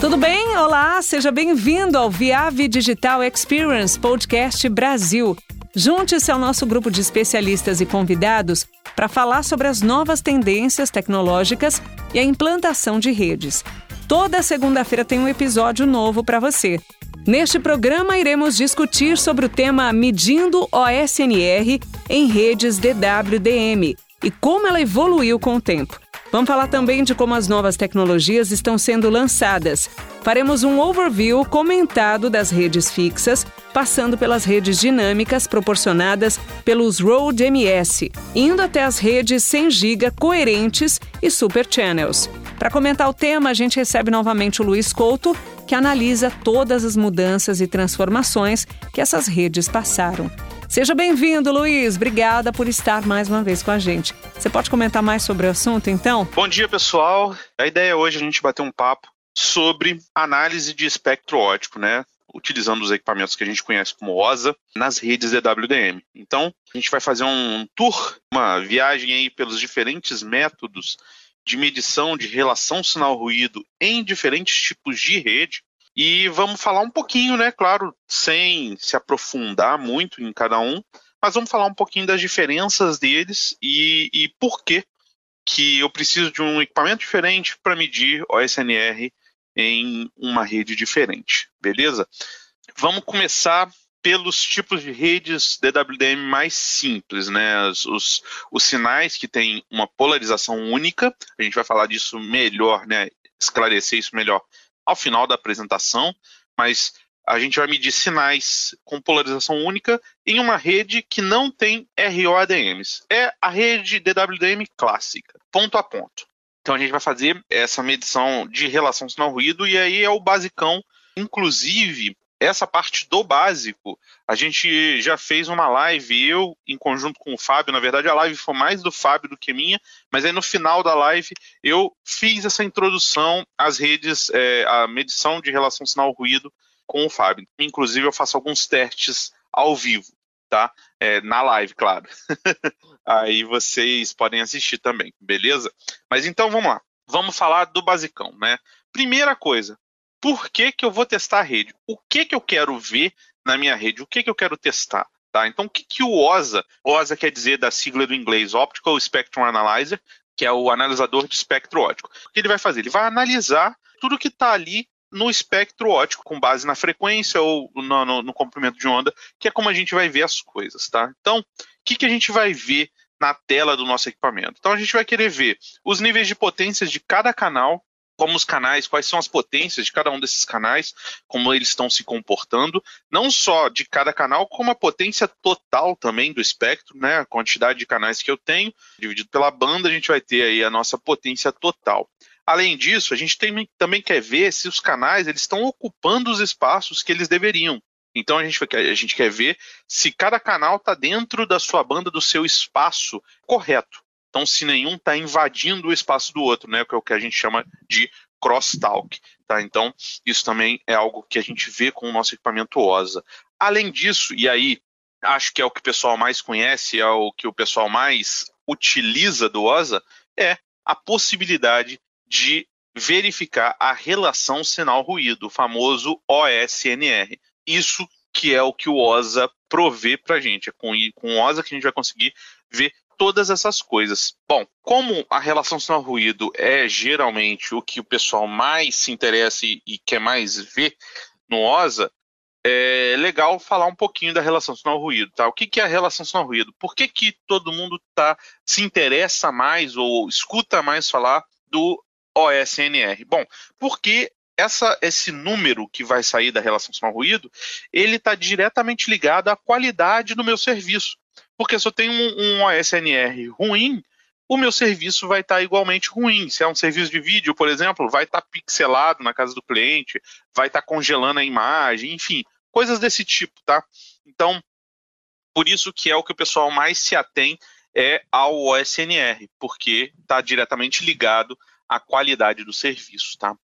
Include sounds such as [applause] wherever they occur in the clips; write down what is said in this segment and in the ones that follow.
Tudo bem? Olá, seja bem-vindo ao Viave Digital Experience Podcast Brasil. Junte-se ao nosso grupo de especialistas e convidados para falar sobre as novas tendências tecnológicas e a implantação de redes. Toda segunda-feira tem um episódio novo para você. Neste programa, iremos discutir sobre o tema Medindo OSNR em redes DWDM e como ela evoluiu com o tempo. Vamos falar também de como as novas tecnologias estão sendo lançadas. Faremos um overview comentado das redes fixas, passando pelas redes dinâmicas proporcionadas pelos Road MS, indo até as redes 100 GB coerentes e super channels. Para comentar o tema, a gente recebe novamente o Luiz Couto, que analisa todas as mudanças e transformações que essas redes passaram. Seja bem-vindo, Luiz. Obrigada por estar mais uma vez com a gente. Você pode comentar mais sobre o assunto, então? Bom dia, pessoal. A ideia hoje é a gente bater um papo sobre análise de espectro óptico, né? Utilizando os equipamentos que a gente conhece como OSA nas redes EWDM. Então, a gente vai fazer um tour, uma viagem aí pelos diferentes métodos de medição de relação sinal-ruído em diferentes tipos de rede e vamos falar um pouquinho, né, claro, sem se aprofundar muito em cada um, mas vamos falar um pouquinho das diferenças deles e, e por que que eu preciso de um equipamento diferente para medir OSNR em uma rede diferente, beleza? Vamos começar pelos tipos de redes DWDM mais simples, né? Os, os, os, sinais que têm uma polarização única, a gente vai falar disso melhor, né? Esclarecer isso melhor ao final da apresentação, mas a gente vai medir sinais com polarização única em uma rede que não tem ROADMs. É a rede DWDM clássica, ponto a ponto. Então a gente vai fazer essa medição de relação sinal-ruído e aí é o basicão. Inclusive, essa parte do básico, a gente já fez uma live, eu em conjunto com o Fábio, na verdade a live foi mais do Fábio do que minha, mas aí no final da live eu fiz essa introdução às redes, é, a medição de relação sinal-ruído com o Fábio. Inclusive eu faço alguns testes ao vivo, tá? É, na live, claro. [laughs] aí vocês podem assistir também, beleza? Mas então vamos lá. Vamos falar do basicão, né? Primeira coisa, por que, que eu vou testar a rede? O que, que eu quero ver na minha rede? O que, que eu quero testar? Tá? Então, o que, que o OSA, OSA quer dizer da sigla do inglês Optical Spectrum Analyzer, que é o analisador de espectro óptico. O que ele vai fazer? Ele vai analisar tudo que está ali no espectro óptico, com base na frequência ou no, no, no, comprimento de onda, que é como a gente vai ver as coisas. Tá? Então, o que, que a gente vai ver na tela do nosso equipamento? Então, a gente vai querer ver os níveis de potência de cada canal, como os canais, quais são as potências de cada um desses canais, como eles estão se comportando, não só de cada canal, como a potência total também do espectro, né? A quantidade de canais que eu tenho, dividido pela banda, a gente vai ter aí a nossa potência total. Além disso, a gente tem, também quer ver se os canais eles estão ocupando os espaços que eles deveriam. Então a gente, a gente quer ver se cada canal está dentro da sua banda, do seu espaço correto. Então, se nenhum está invadindo o espaço do outro, né, que é o que a gente chama de crosstalk. Tá? Então, isso também é algo que a gente vê com o nosso equipamento OSA. Além disso, e aí acho que é o que o pessoal mais conhece, é o que o pessoal mais utiliza do OSA, é a possibilidade de verificar a relação sinal-ruído, o famoso OSNR. Isso que é o que o OSA provê para a gente. É com, com o OSA que a gente vai conseguir ver todas essas coisas. Bom, como a relação sinal-ruído é geralmente o que o pessoal mais se interessa e, quer mais ver no OSA, é legal falar um pouquinho da relação sinal-ruído, tá? O que, que é a relação sinal-ruído? Por que, que todo mundo tá, se interessa mais ou escuta mais falar do OSNR? Bom, porque essa, esse número que vai sair da relação sinal-ruído, ele está diretamente ligado à qualidade do meu serviço. Porque se eu tenho um, um OSNR ruim, o meu serviço vai estar tá igualmente ruim. Se é um serviço de vídeo, por exemplo, vai estar tá pixelado na casa do cliente, vai estar tá congelando a imagem, enfim, coisas desse tipo, tá? Então, por isso que é o que o pessoal mais se atém é ao OSNR, porque está diretamente ligado à qualidade do serviço, tá?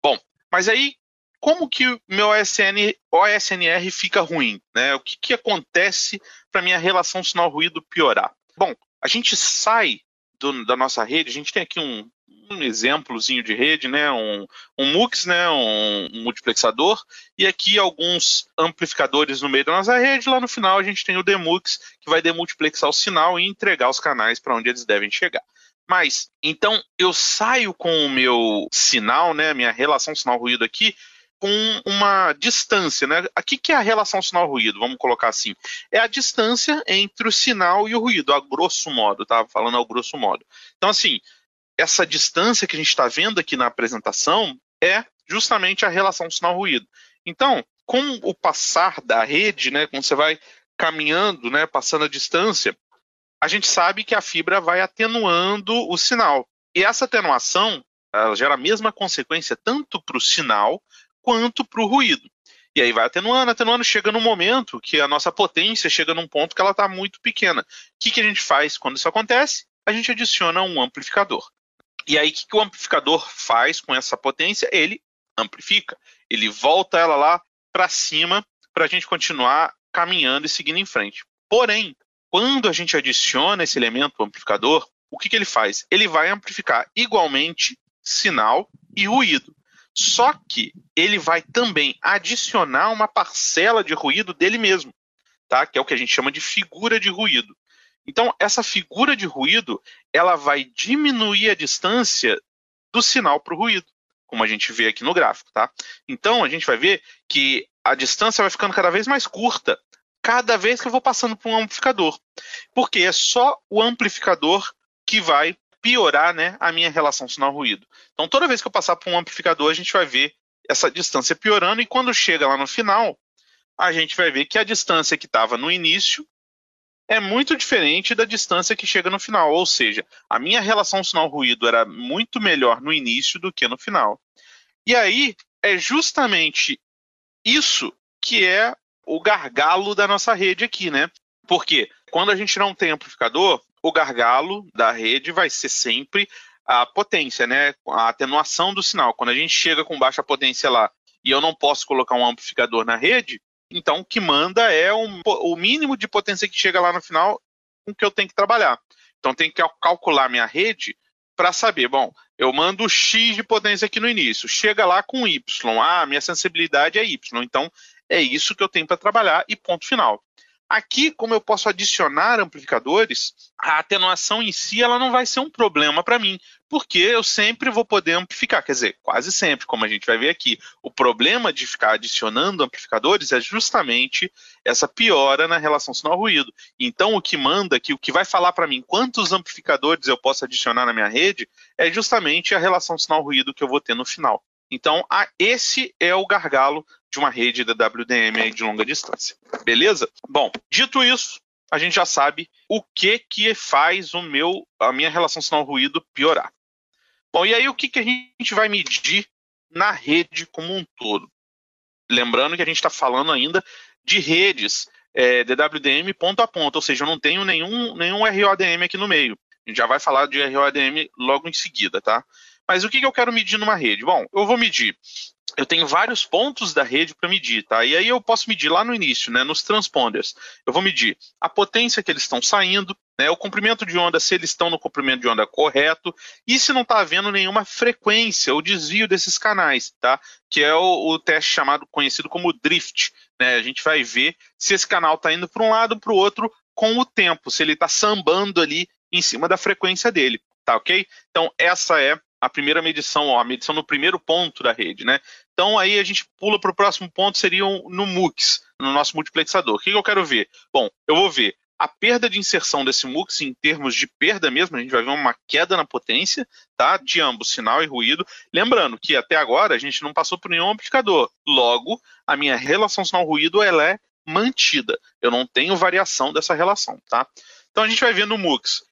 Bom, mas aí como que o meu OSN, OSNR fica ruim? Né? O que, que acontece para minha relação sinal-ruído piorar? Bom, a gente sai do, da nossa rede, a gente tem aqui um, um exemplozinho de rede, né? Um, um MUX, né? Um, um, multiplexador, e aqui alguns amplificadores no meio da nossa rede. Lá no final a gente tem o demux, que vai demultiplexar o sinal e entregar os canais para onde eles devem chegar. Mas, então, eu saio com o meu sinal, né? Minha relação sinal-ruído aqui, com uma distância, né? Aqui que é a relação sinal-ruído, vamos colocar assim. É a distância entre o sinal e o ruído, a grosso modo, tá? Falando ao grosso modo. Então, assim, essa distância que a gente está vendo aqui na apresentação é justamente a relação sinal-ruído. Então, com o passar da rede, né, quando você vai caminhando, né, passando a distância, a gente sabe que a fibra vai atenuando o sinal. E essa atenuação ela gera a mesma consequência tanto para o sinal quanto para o ruído. E aí vai atenuando, atenuando, chega num momento que a nossa potência chega num ponto que ela está muito pequena. O que, que a gente faz quando isso acontece? A gente adiciona um amplificador. E aí, o que, que o amplificador faz com essa potência? Ele amplifica. Ele volta ela lá para cima para a gente continuar caminhando e seguindo em frente. Porém, quando a gente adiciona esse elemento amplificador, o que, que ele faz? Ele vai amplificar igualmente sinal e ruído. Só que ele vai também adicionar uma parcela de ruído dele mesmo, tá? Que é o que a gente chama de figura de ruído. Então, essa figura de ruído, ela vai diminuir a distância do sinal para o ruído, como a gente vê aqui no gráfico, tá? Então, a gente vai ver que a distância vai ficando cada vez mais curta, cada vez que eu vou passando por um amplificador. Porque é só o amplificador que vai piorar né, a minha relação sinal-ruído. Então, toda vez que eu passar por um amplificador, a gente vai ver essa distância piorando, e quando chega lá no final, a gente vai ver que a distância que estava no início é muito diferente da distância que chega no final. Ou seja, a minha relação sinal-ruído era muito melhor no início do que no final. E aí é justamente isso que é o gargalo da nossa rede aqui, né? Porque quando a gente não tem amplificador, o gargalo da rede vai ser sempre a potência, né? A atenuação do sinal. Quando a gente chega com baixa potência lá e eu não posso colocar um amplificador na rede, então o que manda é um, o mínimo de potência que chega lá no final com que eu tenho que trabalhar. Então tem que calcular minha rede para saber, bom, eu mando X de potência aqui no início, chega lá com Y, ah, minha sensibilidade é Y, então é isso que eu tenho para trabalhar e ponto final. Aqui, como eu posso adicionar amplificadores, a atenuação em si ela não vai ser um problema para mim, porque eu sempre vou poder amplificar, quer dizer, quase sempre, como a gente vai ver aqui. O problema de ficar adicionando amplificadores é justamente essa piora na relação sinal-ruído. Então, o que manda aqui, o que vai falar para mim quantos amplificadores eu posso adicionar na minha rede, é justamente a relação sinal-ruído que eu vou ter no final. Então, a, esse é o gargalo de uma rede da WDM de longa distância. Beleza? Bom, dito isso, a gente já sabe o que que faz o meu a minha relação sinal-ruído piorar. Bom, e aí o que, que a gente vai medir na rede como um todo? Lembrando que a gente está falando ainda de redes é, DWDM ponto a ponto, ou seja, eu não tenho nenhum, nenhum ROADM aqui no meio. A gente já vai falar de ROADM logo em seguida, tá? Mas o que, que eu quero medir numa rede? Bom, eu vou medir eu tenho vários pontos da rede para medir, tá? E aí eu posso medir lá no início, né, nos transponders. Eu vou medir a potência que eles estão saindo, né, o comprimento de onda, se eles estão no comprimento de onda correto, e se não está havendo nenhuma frequência ou desvio desses canais, tá? Que é o, o teste chamado, conhecido como drift. Né? A gente vai ver se esse canal está indo para um lado ou para o outro com o tempo, se ele está sambando ali em cima da frequência dele, tá ok? Então essa é a primeira medição, ó, a medição no primeiro ponto da rede, né? Então aí a gente pula para o próximo ponto, seria no MUX, no nosso multiplexador. O que, que eu quero ver? Bom, eu vou ver a perda de inserção desse MUX em termos de perda mesmo, a gente vai ver uma queda na potência, tá? De ambos, sinal e ruído. Lembrando que até agora a gente não passou por nenhum amplificador. Logo, a minha relação sinal-ruído ela é mantida. Eu não tenho variação dessa relação, tá? Então a gente vai ver no MUX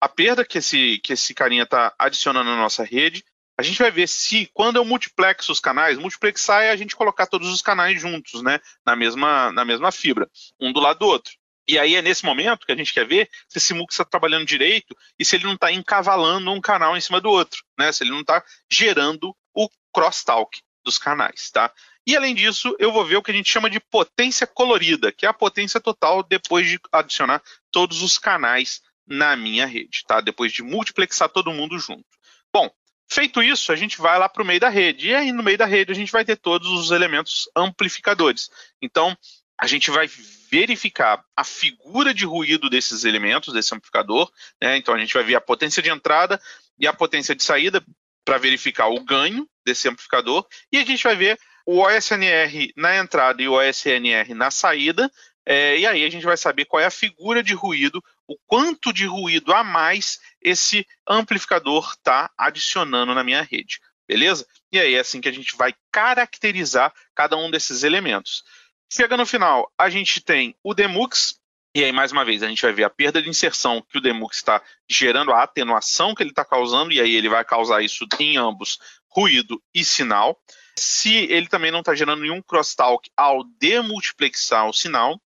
a perda que esse, que esse carinha está adicionando na nossa rede. A gente vai ver se, quando eu multiplexo os canais, multiplexar é a gente colocar todos os canais juntos, né? Na mesma, na mesma fibra, um do lado do outro. E aí é nesse momento que a gente quer ver se esse MUX está trabalhando direito e se ele não está encavalando um canal em cima do outro, né? Se ele não está gerando o crosstalk dos canais, tá? E além disso, eu vou ver o que a gente chama de potência colorida, que é a potência total depois de adicionar todos os canais na minha rede, tá? Depois de multiplexar todo mundo junto. Bom, Feito isso, a gente vai lá para o meio da rede. E aí, no meio da rede, a gente vai ter todos os elementos amplificadores. Então, a gente vai verificar a figura de ruído desses elementos, desse amplificador. Né? Então, a gente vai ver a potência de entrada e a potência de saída para verificar o ganho desse amplificador. E a gente vai ver o OSNR na entrada e o OSNR na saída. É, e aí a gente vai saber qual é a figura de ruído, o quanto de ruído a mais esse amplificador está adicionando na minha rede, beleza? E aí é assim que a gente vai caracterizar cada um desses elementos. Chega no final, a gente tem o demux, e aí mais uma vez a gente vai ver a perda de inserção que o demux está gerando, a atenuação que ele está causando, e aí ele vai causar isso em ambos, ruído e sinal. Se ele também não está gerando nenhum crosstalk ao demultiplexar o sinal,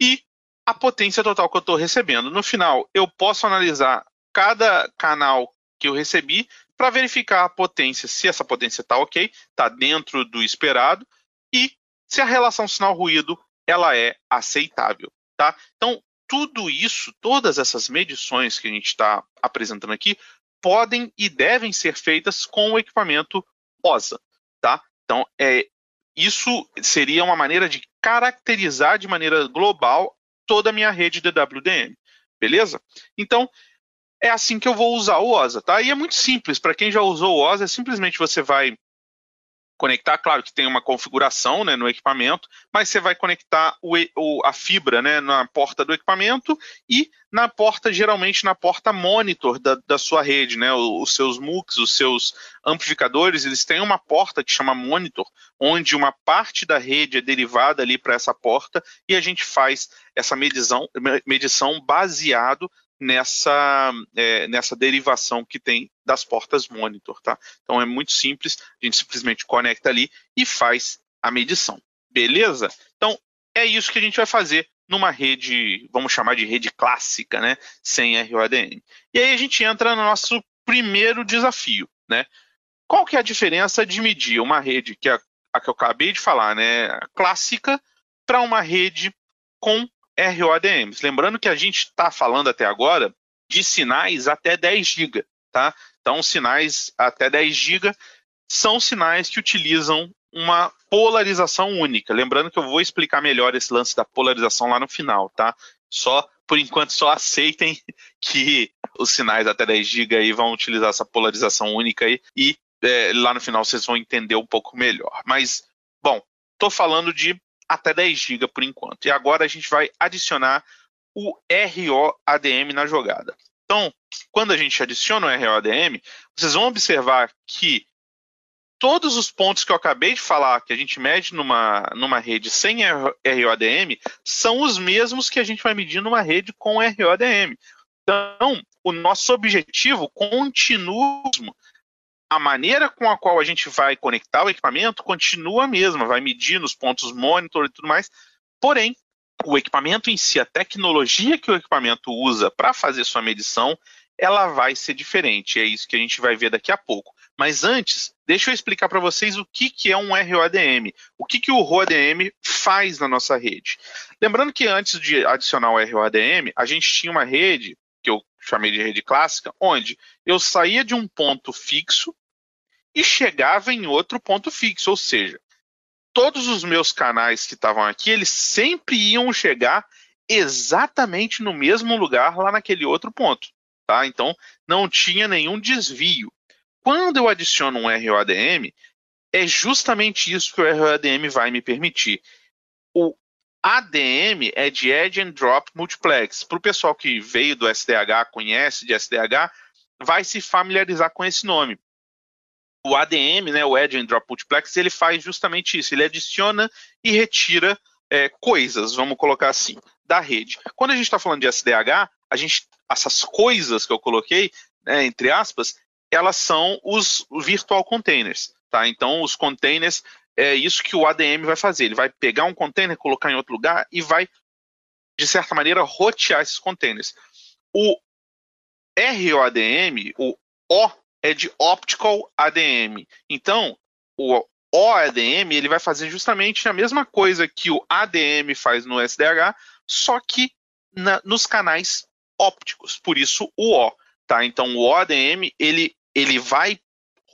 e a potência total que eu estou recebendo. No final, eu posso analisar cada canal que eu recebi para verificar a potência, se essa potência está ok, está dentro do esperado e se a relação sinal-ruído ela é aceitável, tá? Então tudo isso, todas essas medições que a gente está apresentando aqui, podem e devem ser feitas com o equipamento OSA, tá? Então é isso seria uma maneira de caracterizar de maneira global toda a minha rede de WDM, beleza? Então, é assim que eu vou usar o OSA, tá? E é muito simples, para quem já usou o OSA, é simplesmente você vai conectar, claro que tem uma configuração né, no equipamento, mas você vai conectar o, o, a fibra né, na porta do equipamento e na porta, geralmente na porta monitor da, da sua rede, né, os, seus MUX, os seus amplificadores, eles têm uma porta que chama monitor, onde uma parte da rede é derivada ali para essa porta e a gente faz essa medição, medição baseado nessa, é, nessa derivação que tem das portas monitor, tá? Então é muito simples, a gente simplesmente conecta ali e faz a medição, beleza? Então é isso que a gente vai fazer numa rede, vamos chamar de rede clássica, né? Sem ROADM. E aí a gente entra no nosso primeiro desafio, né? Qual que é a diferença de medir uma rede que é a que eu acabei de falar, né? Clássica para uma rede com ROADMs. Lembrando que a gente está falando até agora de sinais até 10 GB, tá? Então, sinais até 10 GB são sinais que utilizam uma polarização única. Lembrando que eu vou explicar melhor esse lance da polarização lá no final, tá? Só por enquanto só aceitem [laughs] que os sinais até 10 GB aí vão utilizar essa polarização única aí e é, lá no final vocês vão entender um pouco melhor. Mas, bom, estou falando de até 10 GB por enquanto. E agora a gente vai adicionar o ROADM na jogada. Então, quando a gente adiciona o ROADM, vocês vão observar que todos os pontos que eu acabei de falar, que a gente mede numa, numa rede sem ROADM, são os mesmos que a gente vai medir numa rede com ROADM. Então, o nosso objetivo continua a maneira com a qual a gente vai conectar o equipamento continua a mesma, vai medir nos pontos monitor e tudo mais, porém, o equipamento em si, a tecnologia que o equipamento usa para fazer sua medição, ela vai ser diferente. É isso que a gente vai ver daqui a pouco. Mas antes, deixa eu explicar para vocês o que, que é um ROADM, o que, que o ROADM faz na nossa rede. Lembrando que antes de adicionar o ROADM, a gente tinha uma rede que eu chamei de rede clássica, onde eu saía de um ponto fixo e chegava em outro ponto fixo, ou seja, todos os meus canais que estavam aqui, eles sempre iam chegar exatamente no mesmo lugar lá naquele outro ponto, tá? Então não tinha nenhum desvio. Quando eu adiciono um ROADM, é justamente isso que o ROADM vai me permitir. O ADM é de Edge and Drop Multiplex. Para o pessoal que veio do SDH, conhece de SDH, vai se familiarizar com esse nome. O ADM, né, o Edge and Drop Multiplex, ele faz justamente isso. Ele adiciona e retira é, coisas, vamos colocar assim, da rede. Quando a gente está falando de SDH, a gente, essas coisas que eu coloquei, né, entre aspas, elas são os virtual containers. Tá? Então, os containers é isso que o ADM vai fazer. Ele vai pegar um container, colocar em outro lugar e vai, de certa maneira, rotear esses containers. O ROADM, o O é de Optical ADM. Então, o OADM ele vai fazer justamente a mesma coisa que o ADM faz no SDH, só que na, nos canais ópticos. Por isso o O. Tá? Então, o OADM ele, ele vai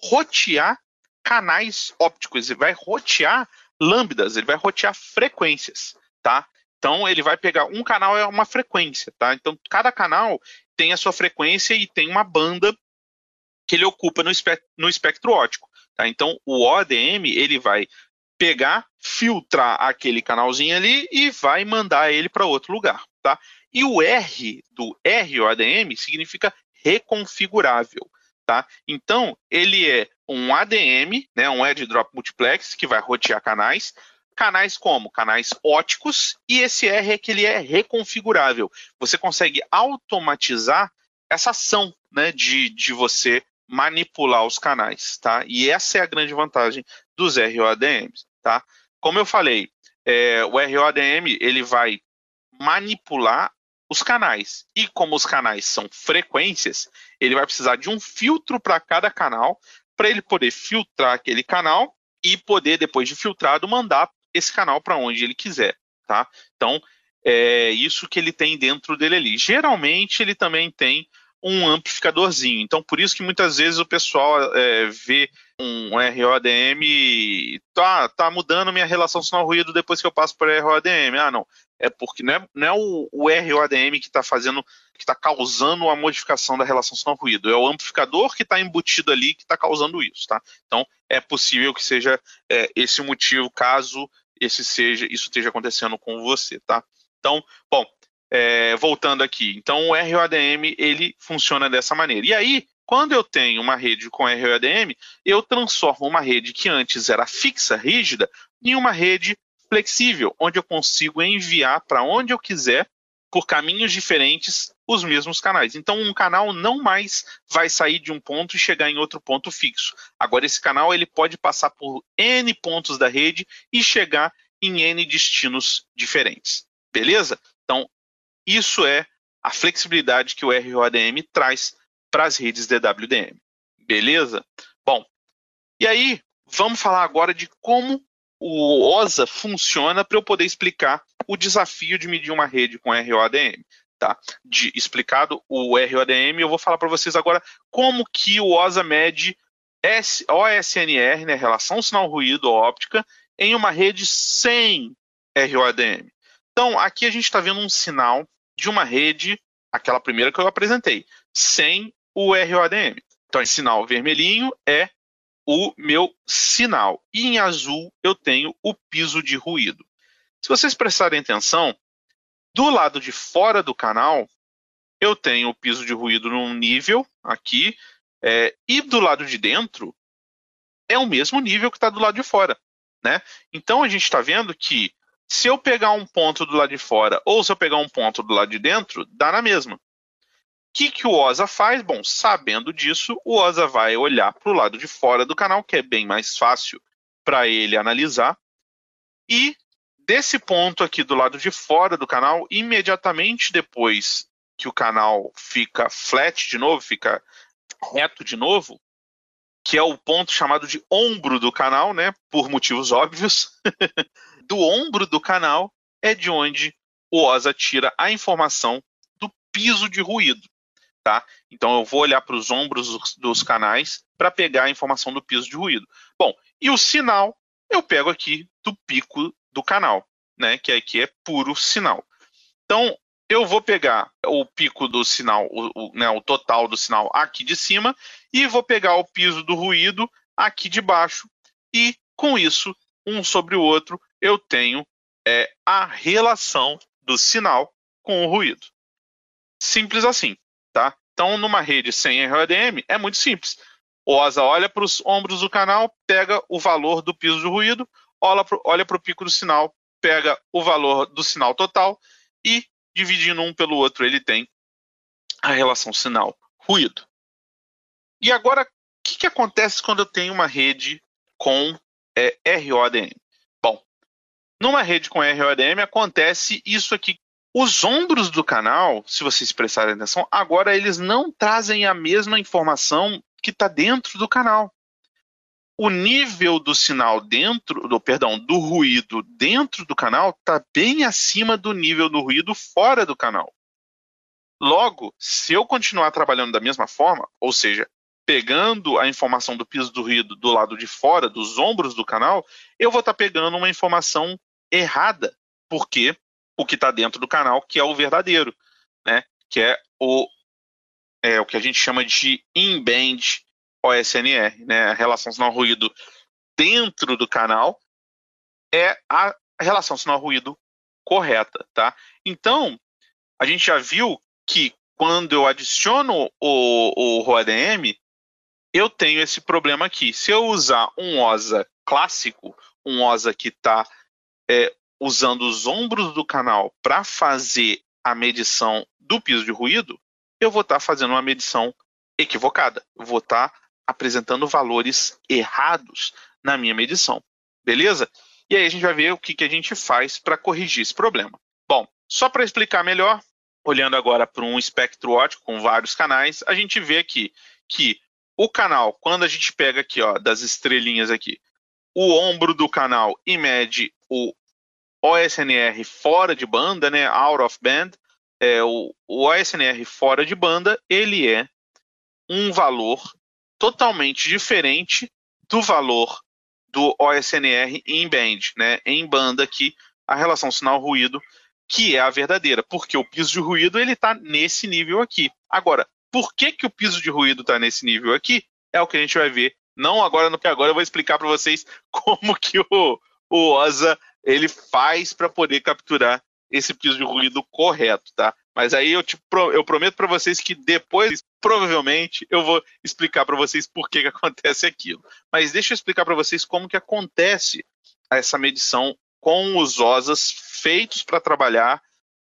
rotear canais ópticos, ele vai rotear lambdas, ele vai rotear frequências, tá? Então ele vai pegar um canal é uma frequência, tá? Então cada canal tem a sua frequência e tem uma banda que ele ocupa no, espectro, no espectro tá? Então o ODM ele vai pegar, filtrar aquele canalzinho ali e vai mandar ele para outro lugar, tá? E o R do ROADM significa reconfigurável, tá? Então, ele é um ADM, né, um Edge Drop Multiplex, que vai rotear canais, canais como? Canais óticos, e esse R é que ele é reconfigurável. Você consegue automatizar essa ação né, de, de você manipular os canais, tá? E essa é a grande vantagem dos ROADMs, tá? Como eu falei, é, o ROADM ele vai manipular os canais. E como os canais são frequências, ele vai precisar de um filtro para cada canal, para ele poder filtrar aquele canal e poder, depois de filtrado, mandar esse canal para onde ele quiser. Tá? Então, é isso que ele tem dentro dele ali. Geralmente, ele também tem um amplificadorzinho. Então, por isso que muitas vezes o pessoal é, vê um ROADM, tá, tá mudando minha relação sinal-ruído depois que eu passo para ROADM. Ah, não. É porque não é, não é o, o ROADM que está fazendo, que está causando a modificação da relação sinal-ruído. É o amplificador que está embutido ali que está causando isso, tá? Então, é possível que seja é, esse o motivo, caso esse seja, isso esteja acontecendo com você, tá? Então, bom, é, voltando aqui, então o ROADM ele funciona dessa maneira. E aí, quando eu tenho uma rede com ROADM, eu transformo uma rede que antes era fixa, rígida, em uma rede flexível, onde eu consigo enviar para onde eu quiser, por caminhos diferentes, os mesmos canais. Então, um canal não mais vai sair de um ponto e chegar em outro ponto fixo. Agora, esse canal ele pode passar por N pontos da rede e chegar em N destinos diferentes. Beleza? Então, isso é a flexibilidade que o ROADM traz para as redes DWDM. Beleza? Bom, e aí vamos falar agora de como o OSA funciona para eu poder explicar o desafio de medir uma rede com ROADM. Tá? De, explicado o ROADM, eu vou falar para vocês agora como que o OSA mede S, OSNR, né, relação sinal-ruído óptica, em uma rede sem ROADM. Então, aqui a gente está vendo um sinal de uma rede, aquela primeira que eu apresentei, sem o ROADM. Então, esse sinal vermelhinho é o meu sinal. E em azul eu tenho o piso de ruído. Se vocês prestarem atenção, do lado de fora do canal, eu tenho o piso de ruído num nível aqui, é, e do lado de dentro é o mesmo nível que está do lado de fora. Né? Então a gente está vendo que se eu pegar um ponto do lado de fora ou se eu pegar um ponto do lado de dentro, dá na mesma. O que, que o OSA faz? Bom, sabendo disso, o OSA vai olhar para o lado de fora do canal, que é bem mais fácil para ele analisar, e desse ponto aqui do lado de fora do canal, imediatamente depois que o canal fica flat de novo, fica reto de novo, que é o ponto chamado de ombro do canal, né, por motivos óbvios. [laughs] do ombro do canal é de onde o OSA tira a informação do piso de ruído. Tá? Então eu vou olhar para os ombros dos, canais para pegar a informação do piso de ruído. Bom, e o sinal eu pego aqui do pico do canal, né? Que aqui é puro sinal. Então eu vou pegar o pico do sinal, o, o, né, o total do sinal aqui de cima e vou pegar o piso do ruído aqui de baixo e com isso um sobre o outro eu tenho é, a relação do sinal com o ruído. Simples assim, tá? Então, numa rede sem ROADM, é muito simples. O OSA olha para os ombros do canal, pega o valor do piso do ruído, olha para o pico do sinal, pega o valor do sinal total e, dividindo um pelo outro, ele tem a relação sinal-ruído. E agora, o que, que, acontece quando eu tenho uma rede com é, ROADM? Numa rede com ROADM acontece isso aqui. Os ombros do canal, se vocês prestarem atenção, agora eles não trazem a mesma informação que está dentro do canal. O nível do sinal dentro, do perdão, do ruído dentro do canal está bem acima do nível do ruído fora do canal. Logo, se eu continuar trabalhando da mesma forma, ou seja, pegando a informação do piso do ruído do lado de fora, dos ombros do canal, eu vou estar tá pegando uma informação errada, porque o que está dentro do canal, que é o verdadeiro, né? Que é o, é o que a gente chama de in-band OSNR, né? A relação sinal-ruído dentro do canal é a relação sinal-ruído correta, tá? Então, a gente já viu que quando eu adiciono o, o ROADM, eu tenho esse problema aqui. Se eu usar um OSA clássico, um OSA que está é, usando os ombros do canal para fazer a medição do piso de ruído, eu vou estar tá fazendo uma medição equivocada. Eu vou estar tá apresentando valores errados na minha medição. Beleza? E aí a gente vai ver o que, que a gente faz para corrigir esse problema. Bom, só para explicar melhor, olhando agora para um espectro ótico com vários canais, a gente vê aqui que o canal, quando a gente pega aqui, ó, das estrelinhas aqui, o ombro do canal e mede o OSNR fora de banda, né, out of band, é, o, o OSNR fora de banda, ele é um valor totalmente diferente do valor do OSNR em band, né, em banda aqui, a relação sinal-ruído que é a verdadeira, porque o piso de ruído ele está nesse nível aqui. Agora, por que, que o piso de ruído está nesse nível aqui? É o que a gente vai ver. Não agora, no que agora eu vou explicar para vocês [laughs] como que o, o OSA ele faz para poder capturar esse piso de ruído correto, tá? Mas aí eu, te, eu prometo para vocês que depois, provavelmente, eu vou explicar para vocês por que, que acontece aquilo. Mas deixa eu explicar para vocês como que acontece essa medição com os OSAs feitos para trabalhar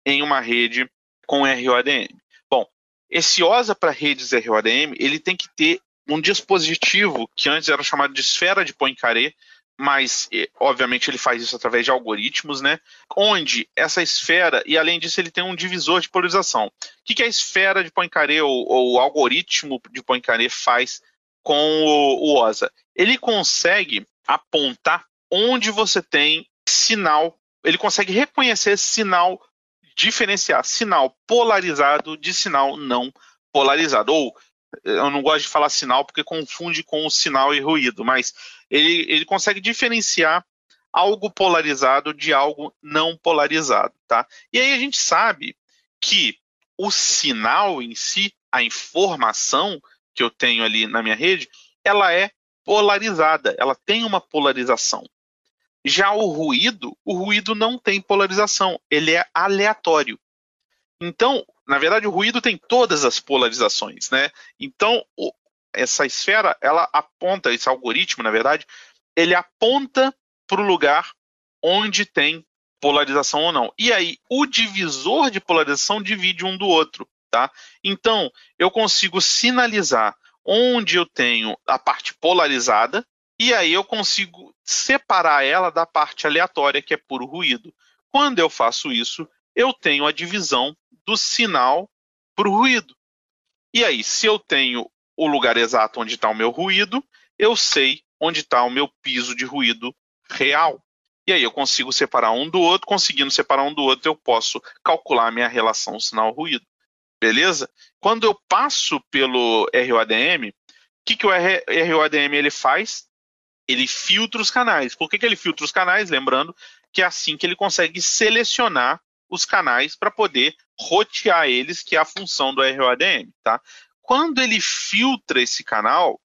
em uma rede com ROADM. Bom, esse OSA para redes ROADM, ele tem que ter um dispositivo que antes era chamado de esfera de Poincaré, mas obviamente ele faz isso através de algoritmos, né? Onde essa esfera, e além disso, ele tem um divisor de polarização. O que, que a esfera de Poincaré ou, ou o algoritmo de Poincaré faz com o, o OSA? Ele consegue apontar onde você tem sinal, ele consegue reconhecer sinal, diferenciar sinal polarizado de sinal não polarizado. Ou eu não gosto de falar sinal porque confunde com o sinal e ruído, mas ele, ele consegue diferenciar algo polarizado de algo não polarizado, tá? E aí a gente sabe que o sinal em si, a informação que eu tenho ali na minha rede, ela é polarizada, ela tem uma polarização. Já o ruído, o ruído não tem polarização, ele é aleatório. Então, na verdade, o ruído tem todas as polarizações, né? Então, o, essa esfera, ela aponta, esse algoritmo, na verdade, ele aponta para o lugar onde tem polarização ou não. E aí, o divisor de polarização divide um do outro, tá? Então, eu consigo sinalizar onde eu tenho a parte polarizada e aí eu consigo separar ela da parte aleatória, que é puro ruído. Quando eu faço isso, eu tenho a divisão do sinal para o ruído. E aí, se eu tenho o lugar exato onde está o meu ruído, eu sei onde está o meu piso de ruído real. E aí eu consigo separar um do outro, conseguindo separar um do outro, eu posso calcular a minha relação sinal-ruído. Beleza? Quando eu passo pelo ROADM, o que, que o ROADM ele faz? ele filtra os canais. Por que, que ele filtra os canais? Lembrando que é assim que ele consegue selecionar os canais para poder rotear eles, que é a função do ROADM. Tá? Quando ele filtra esse canal,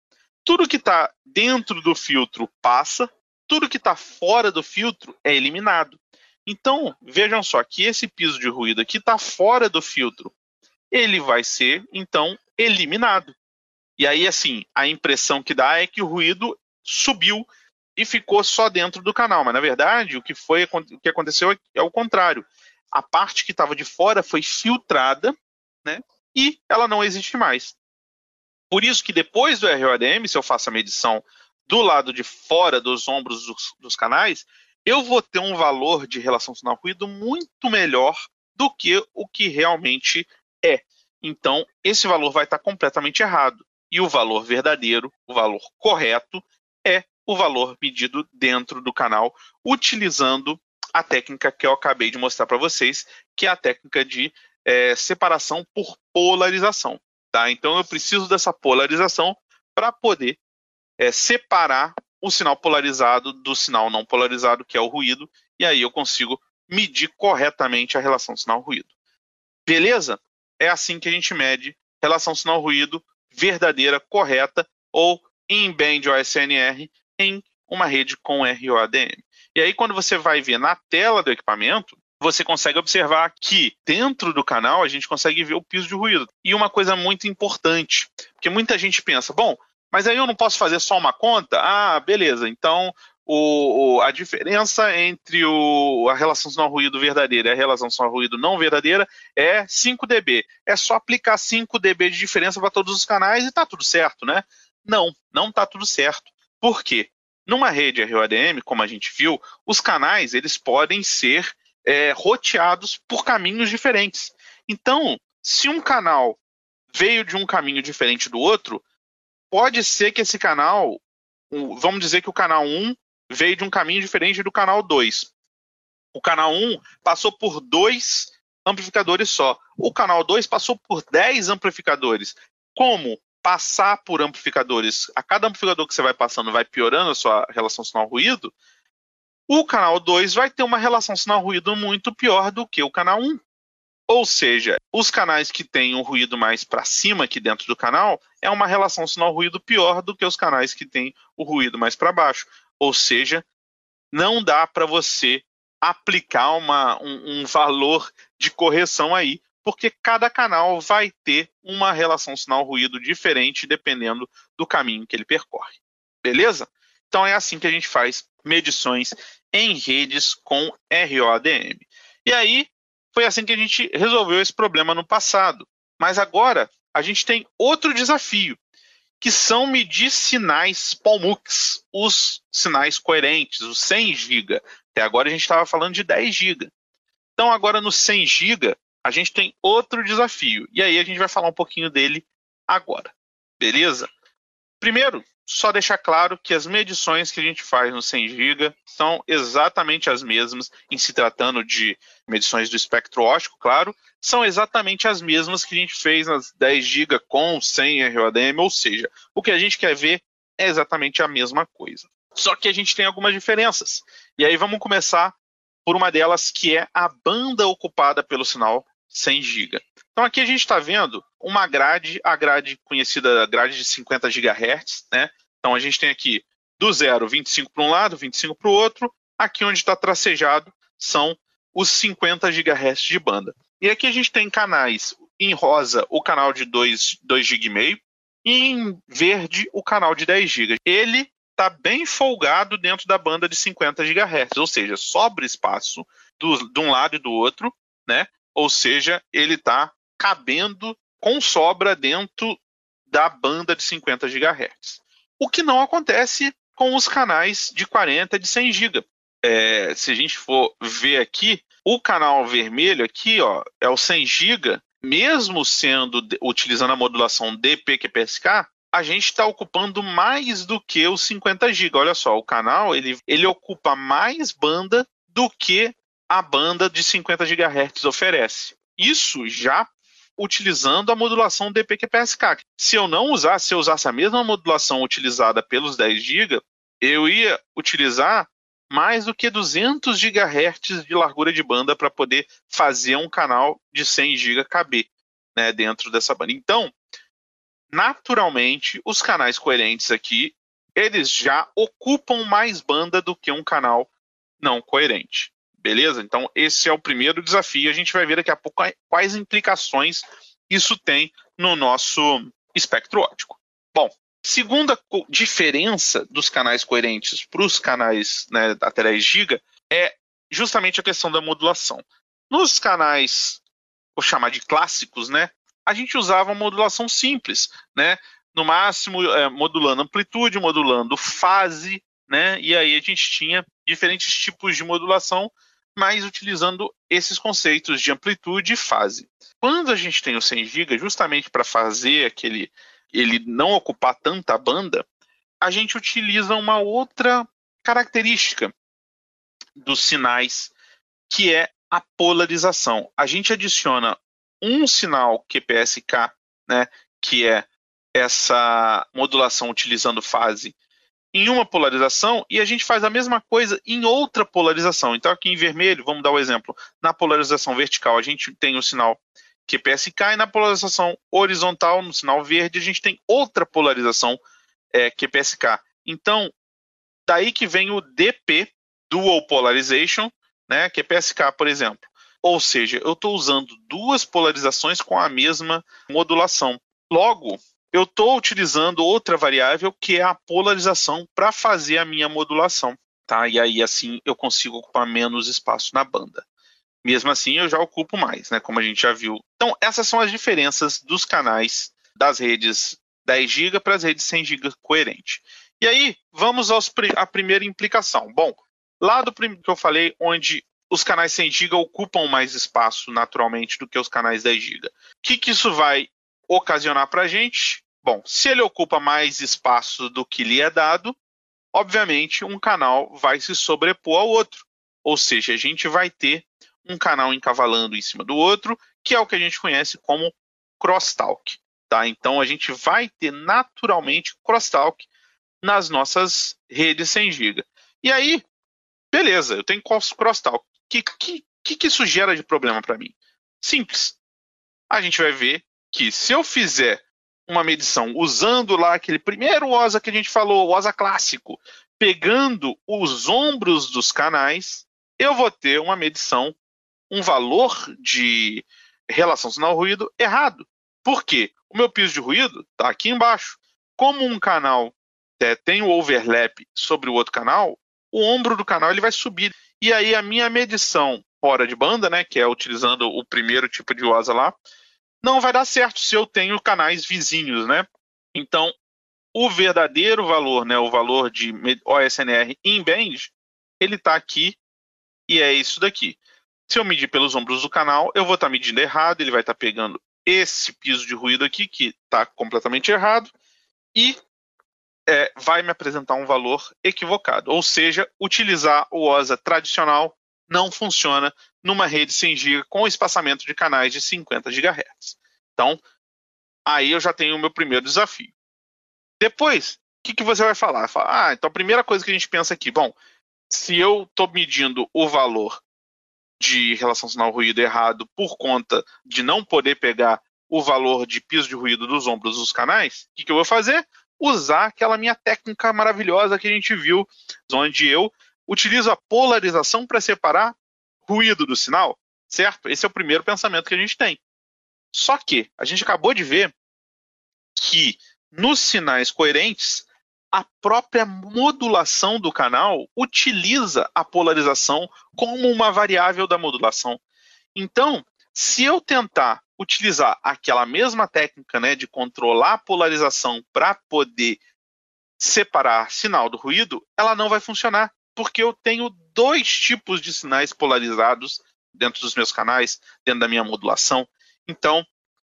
tudo que está dentro do filtro passa, tudo que está fora do filtro é eliminado. Então, vejam só que esse piso de ruído aqui está fora do filtro. Ele vai ser, então, eliminado. E aí, assim, a impressão que dá é que o ruído subiu e ficou só dentro do canal. Mas na verdade, o que foi o que aconteceu é o contrário. A parte que estava de fora foi filtrada, né? E ela não existe mais. Por isso que depois do ROADM, se eu faço a medição do lado de fora dos ombros dos, dos canais, eu vou ter um valor de relação sinal-ruído muito melhor do que o que realmente é. Então, esse valor vai estar completamente errado. E o valor verdadeiro, o valor correto, é o valor medido dentro do canal, utilizando a técnica que eu acabei de mostrar para vocês, que é a técnica de é, separação por polarização. Tá? Então eu preciso dessa polarização para poder é, separar o sinal polarizado do sinal não polarizado, que é o ruído, e aí eu consigo medir corretamente a relação sinal-ruído. Beleza? É assim que a gente mede relação sinal-ruído verdadeira, correta, ou em band OSNR em uma rede com ROADM. E aí, quando você vai ver na tela do equipamento, você consegue observar que dentro do canal a gente consegue ver o piso de ruído. E uma coisa muito importante, porque muita gente pensa, bom, mas aí eu não posso fazer só uma conta? Ah, beleza. Então o, a diferença entre o, a relação sinal-ruído verdadeira e a relação sinal-ruído não verdadeira é 5 dB. É só aplicar 5 dB de diferença para todos os canais e está tudo certo, né? Não, não está tudo certo. Por quê? Numa rede ROADM, como a gente viu, os canais eles podem ser é, roteados por caminhos diferentes. Então, se um canal veio de um caminho diferente do outro, pode ser que esse canal, vamos dizer que o canal 1 veio de um caminho diferente do canal 2. O canal 1 passou por dois amplificadores só. O canal 2 passou por 10 amplificadores. Como passar por amplificadores, a cada amplificador que você vai passando vai piorando a sua relação sinal-ruído, o canal 2 vai ter uma relação sinal-ruído muito pior do que o canal 1. Ou seja, os canais que têm um ruído mais para cima aqui dentro do canal é uma relação sinal-ruído pior do que os canais que têm o ruído mais para baixo. Ou seja, não dá para você aplicar uma, um, um valor de correção aí, porque cada canal vai ter uma relação sinal-ruído diferente dependendo do caminho que ele percorre. Beleza? Então é assim que a gente faz medições em redes com ROADM. E aí foi assim que a gente resolveu esse problema no passado. Mas agora a gente tem outro desafio, que são medir sinais POMUX, os sinais coerentes, os 100 GB. Até agora a gente estava falando de 10 GB. Então agora no 100 GB a gente tem outro desafio. E aí a gente vai falar um pouquinho dele agora. Beleza? Primeiro, só deixar claro que as medições que a gente faz no 100 GB são exatamente as mesmas, em se tratando de medições do espectro óptico, claro, são exatamente as mesmas que a gente fez nas 10 GB com 100 ROADM, ou seja, o que a gente quer ver é exatamente a mesma coisa. Só que a gente tem algumas diferenças. E aí vamos começar por uma delas que é a banda ocupada pelo sinal 100 GB. Então aqui a gente está vendo uma grade, a grade conhecida grade de 50 GHz, né? Então a gente tem aqui do zero 25 para um lado, 25 para o outro. Aqui onde está tracejado são os 50 GHz de banda. E aqui a gente tem canais em rosa o canal de 2, 2 GB e em verde o canal de 10 GB. Ele está bem folgado dentro da banda de 50 GHz, ou seja, sobra espaço do, de um lado e do outro, né? Ou seja, ele está cabendo com sobra dentro da banda de 50 GHz o que não acontece com os canais de 40 de 100 GB. É, se a gente for ver aqui, o canal vermelho aqui ó, é o 100 GB, mesmo sendo utilizando a modulação DP-QPSK, a gente está ocupando mais do que os 50 GB. Olha só, o canal ele, ele ocupa mais banda do que a banda de 50 GHz oferece. Isso já utilizando a modulação DPQPSK. Se eu não usasse, se eu usasse a mesma modulação utilizada pelos 10 GB, eu ia utilizar mais do que 200 GHz de largura de banda para poder fazer um canal de 100 GB caber né, dentro dessa banda. Então, naturalmente, os canais coerentes aqui, eles já ocupam mais banda do que um canal não coerente. Beleza? Então, esse é o primeiro desafio. A gente vai ver daqui a pouco quais implicações isso tem no nosso espectro óptico. Bom, segunda diferença dos canais coerentes para os canais né, até 10 GB é justamente a questão da modulação. Nos canais, vou chamar de clássicos, né, a gente usava modulação simples, né, no máximo é, modulando amplitude, modulando fase, né, e aí a gente tinha diferentes tipos de modulação mas utilizando esses conceitos de amplitude e fase. Quando a gente tem o 100 GB, justamente para fazer aquele ele não ocupar tanta banda, a gente utiliza uma outra característica dos sinais, que é a polarização. A gente adiciona um sinal QPSK, né, que é essa modulação utilizando fase em uma polarização e a gente faz a mesma coisa em outra polarização. Então, aqui em vermelho, vamos dar o um exemplo. Na polarização vertical, a gente tem o sinal QPSK e na polarização horizontal, no sinal verde, a gente tem outra polarização é, QPSK. Então, daí que vem o DP, Dual Polarization, né, QPSK, por exemplo. Ou seja, eu estou usando duas polarizações com a mesma modulação. Logo, eu estou utilizando outra variável que é a polarização para fazer a minha modulação. Tá? E aí, assim, eu consigo ocupar menos espaço na banda. Mesmo assim, eu já ocupo mais, né? Como a gente já viu. Então, essas são as diferenças dos canais das redes 10 GB para as redes 100 GB coerente. E aí, vamos à primeira implicação. Bom, lá do que eu falei, onde os canais 100 GB ocupam mais espaço naturalmente do que os canais 10 GB. O que, que isso vai ocasionar para a gente? Bom, se ele ocupa mais espaço do que lhe é dado, obviamente um canal vai se sobrepor ao outro. Ou seja, a gente vai ter um canal encavalando em cima do outro, que é o que a gente conhece como crosstalk. Tá? Então a gente vai ter naturalmente crosstalk nas nossas redes 100 GB. E aí, beleza, eu tenho crosstalk. O que, que, que isso gera de problema para mim? Simples. A gente vai ver que se eu fizer uma medição usando lá aquele primeiro OSA que a gente falou, o OSA clássico, pegando os ombros dos canais, eu vou ter uma medição, um valor de relação sinal-ruído errado. Por quê? O meu piso de ruído está aqui embaixo. Como um canal é, tem o overlap sobre o outro canal, o ombro do canal ele vai subir. E aí a minha medição fora de banda, né, que é utilizando o primeiro tipo de OSA lá, não vai dar certo se eu tenho canais vizinhos, né? Então, o verdadeiro valor, né, o valor de OSNR em band, ele está aqui e é isso daqui. Se eu medir pelos ombros do canal, eu vou estar tá medindo errado, ele vai estar tá pegando esse piso de ruído aqui, que está completamente errado, e é, vai me apresentar um valor equivocado. Ou seja, utilizar o OSA tradicional não funciona numa rede 100 GB com espaçamento de canais de 50 GHz. Então, aí eu já tenho o meu primeiro desafio. Depois, o que, que você vai falar? Fala, ah, então a primeira coisa que a gente pensa aqui, bom, se eu estou medindo o valor de relação sinal-ruído errado por conta de não poder pegar o valor de piso de ruído dos ombros dos canais, o que, que eu vou fazer? Usar aquela minha técnica maravilhosa que a gente viu, onde eu utilizo a polarização para separar ruído do sinal, certo? Esse é o primeiro pensamento que a gente tem. Só que a gente acabou de ver que nos sinais coerentes, a própria modulação do canal utiliza a polarização como uma variável da modulação. Então, se eu tentar utilizar aquela mesma técnica né, de controlar a polarização para poder separar sinal do ruído, ela não vai funcionar porque eu tenho dois tipos de sinais polarizados dentro dos meus canais, dentro da minha modulação. Então,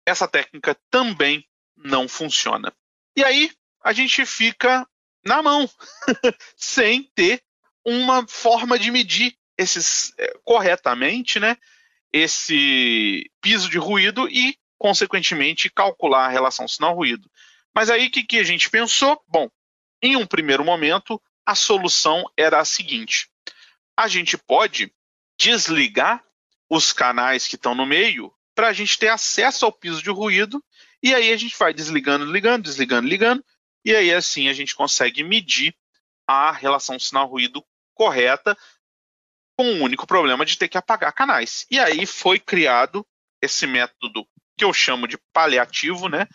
essa técnica também não funciona. E aí, a gente fica na mão, [laughs] sem ter uma forma de medir esses é, corretamente, né? Esse piso de ruído e, consequentemente, calcular a relação sinal-ruído. Mas aí o que, que a gente pensou? Bom, em um primeiro momento, a solução era a seguinte: a gente pode desligar os canais que estão no meio para a gente ter acesso ao piso de ruído e aí a gente vai desligando, ligando, desligando, ligando e aí assim a gente consegue medir a relação sinal-ruído correta com o único problema de ter que apagar canais. E aí foi criado esse método que eu chamo de paliativo, né?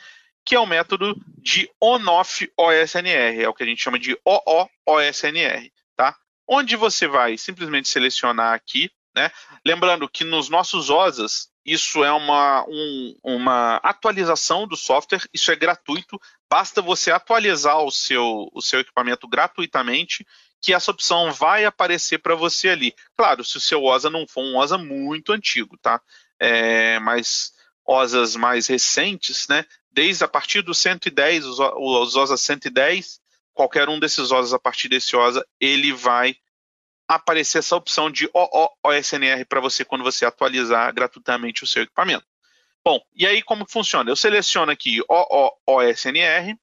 Que é o método de on-off OSNR, é o que a gente chama de OO-OSNR, tá? Onde você vai simplesmente selecionar aqui, né? Lembrando que nos nossos OSAs, isso é uma, um, uma atualização do software, isso é gratuito, basta você atualizar o seu, o seu equipamento gratuitamente, que essa opção vai aparecer para você ali. Claro, se o seu OSA não for um OSA muito antigo, tá? É, mas OSAs mais recentes, né? Desde a partir do 110, os, os OSA 110, qualquer um desses OSAs a partir desse OSA, ele vai aparecer essa opção de OOSNR para você quando você atualizar gratuitamente o seu equipamento. Bom, e aí como funciona? Eu seleciono aqui OOSNR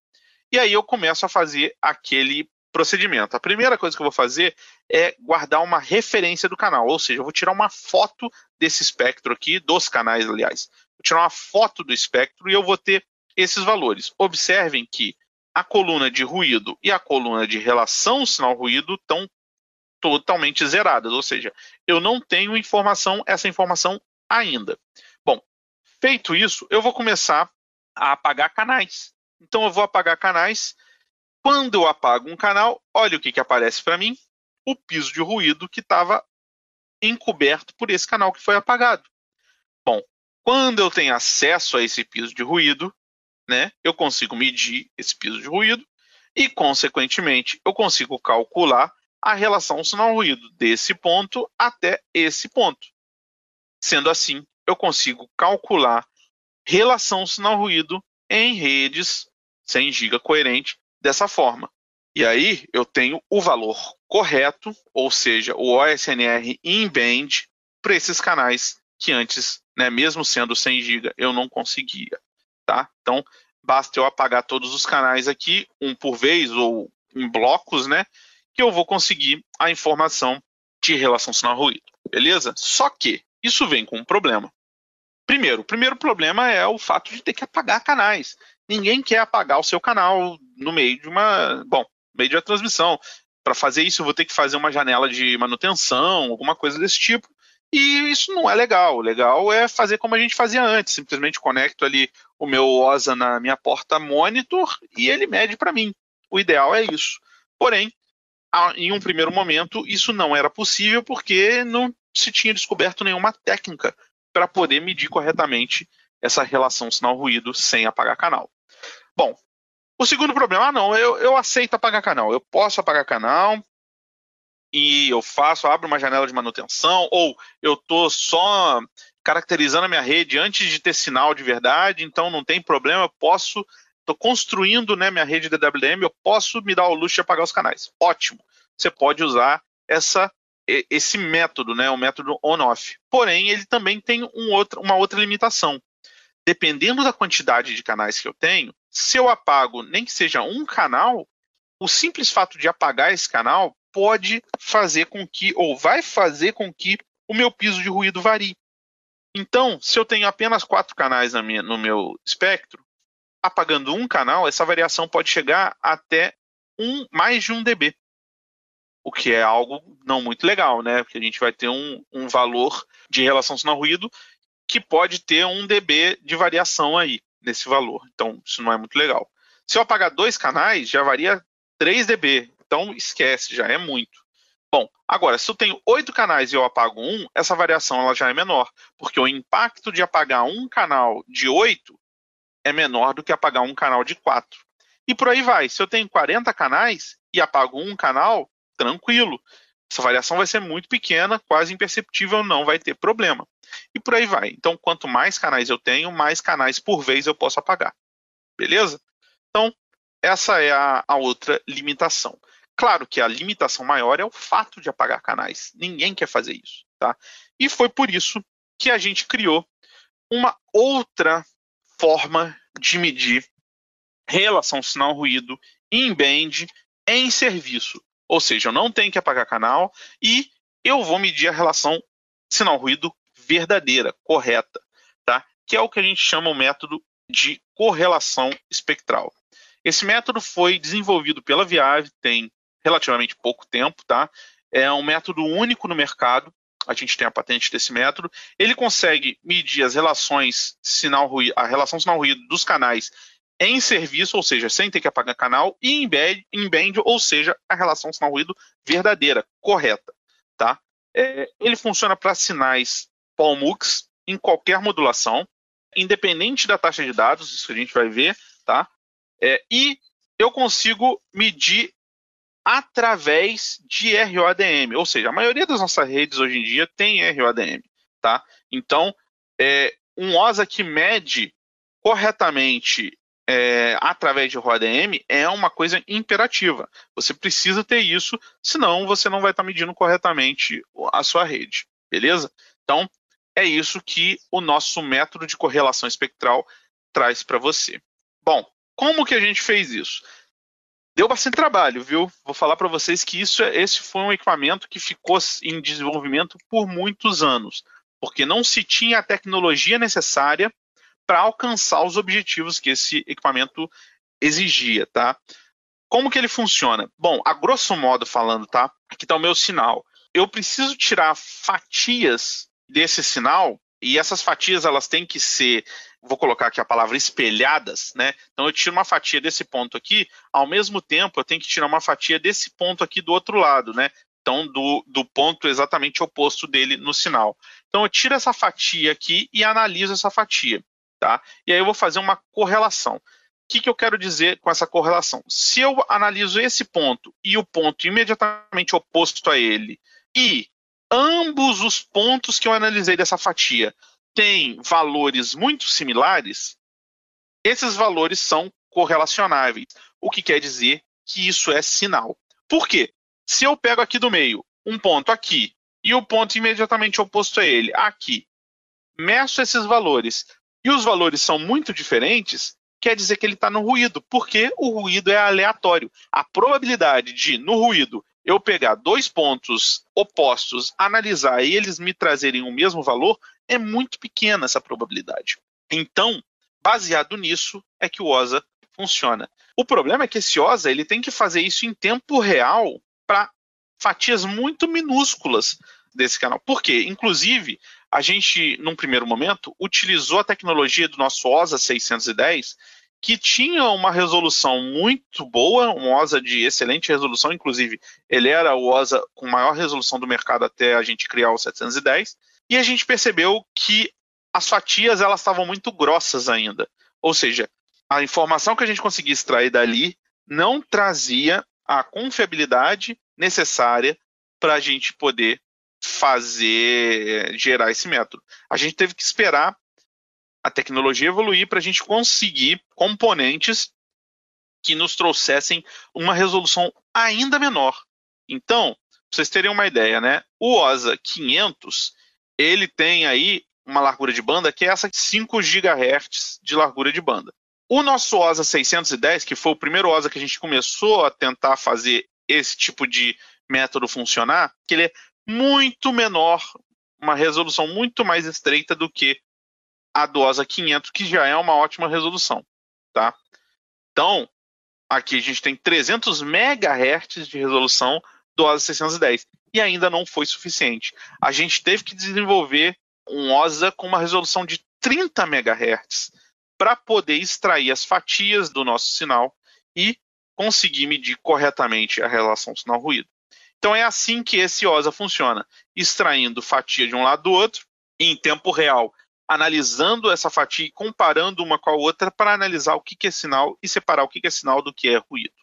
e aí eu começo a fazer aquele procedimento. A primeira coisa que eu vou fazer é guardar uma referência do canal, ou seja, eu vou tirar uma foto desse espectro aqui, dos canais, aliás. Vou tirar uma foto do espectro e eu vou ter esses valores. Observem que a coluna de ruído e a coluna de relação sinal-ruído estão totalmente zeradas, ou seja, eu não tenho informação, essa informação ainda. Bom, feito isso, eu vou começar a apagar canais. Então eu vou apagar canais. Quando eu apago um canal, olha o que, que aparece para mim: o piso de ruído que estava encoberto por esse canal que foi apagado. Bom, quando eu tenho acesso a esse piso de ruído, né, eu consigo medir esse piso de ruído e, consequentemente, eu consigo calcular a relação sinal-ruído desse ponto até esse ponto. Sendo assim, eu consigo calcular relação sinal-ruído em redes 100 GB coerente dessa forma. E aí eu tenho o valor correto, ou seja, o OSNR in band para esses canais que antes, né, mesmo sendo 100 GB, eu não conseguia, tá? Então, basta eu apagar todos os canais aqui, um por vez ou em blocos, né, que eu vou conseguir a informação de relação sinal-ruído, beleza? Só que isso vem com um problema. Primeiro, o primeiro problema é o fato de ter que apagar canais ninguém quer apagar o seu canal no meio de uma, bom, meio de uma transmissão. Para fazer isso, eu vou ter que fazer uma janela de manutenção, alguma coisa desse tipo. E isso não é legal. O legal é fazer como a gente fazia antes. Simplesmente conecto ali o meu OSA na minha porta monitor e ele mede para mim. O ideal é isso. Porém, em um primeiro momento, isso não era possível porque não se tinha descoberto nenhuma técnica para poder medir corretamente essa relação sinal-ruído sem apagar canal. Bom, o segundo problema, ah, não, eu, eu aceito apagar canal. Eu posso apagar canal e eu faço, abro uma janela de manutenção, ou eu estou só caracterizando a minha rede antes de ter sinal de verdade, então não tem problema, eu posso, estou construindo né, minha rede DWM, eu posso me dar o luxo de apagar os canais. Ótimo, você pode usar essa, esse método, né, o método on-off. Porém, ele também tem um outro, uma outra limitação dependendo da quantidade de canais que eu tenho, se eu apago nem que seja um canal, o simples fato de apagar esse canal pode fazer com que, ou vai fazer com que, o meu piso de ruído varie. Então, se eu tenho apenas quatro canais minha, no meu espectro, apagando um canal, essa variação pode chegar até um, mais de um dB. O que é algo não muito legal, né? Porque a gente vai ter um, um valor de relação sinal-ruído que pode ter um dB de variação aí nesse valor. Então, isso não é muito legal. Se eu apagar dois canais, já varia 3 dB. Então, esquece, já é muito. Bom, agora, se eu tenho oito canais e eu apago um, essa variação ela já é menor, porque o impacto de apagar um canal de oito é menor do que apagar um canal de quatro. E por aí vai. Se eu tenho 40 canais e apago um canal, tranquilo. Essa variação vai ser muito pequena, quase imperceptível, não vai ter problema e por aí vai. Então, quanto mais canais eu tenho, mais canais por vez eu posso apagar. Beleza? Então, essa é a, a outra limitação. Claro que a limitação maior é o fato de apagar canais. Ninguém quer fazer isso, tá? E foi por isso que a gente criou uma outra forma de medir relação sinal-ruído em band em serviço. Ou seja, eu não tenho que apagar canal e eu vou medir a relação sinal-ruído verdadeira, correta, tá? Que é o que a gente chama o método de correlação espectral. Esse método foi desenvolvido pela Viave tem relativamente pouco tempo, tá? É um método único no mercado. A gente tem a patente desse método. Ele consegue medir as relações sinal ruído, a relação sinal ruído dos canais em serviço, ou seja, sem ter que apagar canal, e em band, em band ou seja, a relação sinal ruído verdadeira, correta, tá? É, ele funciona para sinais PAL-MUX em qualquer modulação, independente da taxa de dados, isso que a gente vai ver, tá? É, e eu consigo medir através de ROADM, ou seja, a maioria das nossas redes hoje em dia tem ROADM, tá? Então, é, um OSA que mede corretamente é, através de ROADM é uma coisa imperativa. Você precisa ter isso, senão você não vai estar medindo corretamente a sua rede, beleza? Então, é isso que o nosso método de correlação espectral traz para você. Bom, como que a gente fez isso? Deu bastante trabalho, viu? Vou falar para vocês que isso, é, esse foi um equipamento que ficou em desenvolvimento por muitos anos, porque não se tinha a tecnologia necessária para alcançar os objetivos que esse equipamento exigia, tá? Como que ele funciona? Bom, a grosso modo falando, tá? Aqui está o meu sinal. Eu preciso tirar fatias desse sinal e essas fatias elas têm que ser, vou colocar aqui a palavra espelhadas, né? Então eu tiro uma fatia desse ponto aqui, ao mesmo tempo eu tenho que tirar uma fatia desse ponto aqui do outro lado, né? Então do, do ponto exatamente oposto dele no sinal. Então eu tiro essa fatia aqui e analiso essa fatia, tá? E aí eu vou fazer uma correlação. O que, que eu quero dizer com essa correlação? Se eu analiso esse ponto e o ponto imediatamente oposto a ele, e ambos os pontos que eu analisei dessa fatia têm valores muito similares, esses valores são correlacionáveis, o que quer dizer que isso é sinal. Por quê? Se eu pego aqui do meio um ponto aqui e o ponto imediatamente oposto a ele aqui, meço esses valores e os valores são muito diferentes, quer dizer que ele está no ruído, porque o ruído é aleatório. A probabilidade de, no ruído, eu pegar dois pontos opostos, analisar e eles me trazerem o mesmo valor, é muito pequena essa probabilidade. Então, baseado nisso, é que o OSA funciona. O problema é que esse OSA ele tem que fazer isso em tempo real para fatias muito minúsculas desse canal. Por quê? Inclusive, a gente, num primeiro momento, utilizou a tecnologia do nosso OSA 610 que tinha uma resolução muito boa, um OSA de excelente resolução, inclusive ele era o OSA com maior resolução do mercado até a gente criar o 710, e a gente percebeu que as fatias elas estavam muito grossas ainda, ou seja, a informação que a gente conseguia extrair dali não trazia a confiabilidade necessária para a gente poder fazer gerar esse método. A gente teve que esperar a tecnologia evoluir para a gente conseguir componentes que nos trouxessem uma resolução ainda menor. Então, para vocês terem uma ideia, né? O OSA 500 ele tem aí uma largura de banda que é essa 5 GHz de largura de banda. O nosso OSA 610, que foi o primeiro OSA que a gente começou a tentar fazer esse tipo de método funcionar, que ele é muito menor, uma resolução muito mais estreita do que a DOSA 500, que já é uma ótima resolução, tá? Então, aqui a gente tem 300 MHz de resolução do OSA 610 e ainda não foi suficiente. A gente teve que desenvolver um OSA com uma resolução de 30 MHz para poder extrair as fatias do nosso sinal e conseguir medir corretamente a relação sinal-ruído. Então é assim que esse OSA funciona, extraindo fatia de um lado do outro em tempo real analisando essa fatia e comparando uma com a outra para analisar o que, que é sinal e separar o que, que é sinal do que é ruído.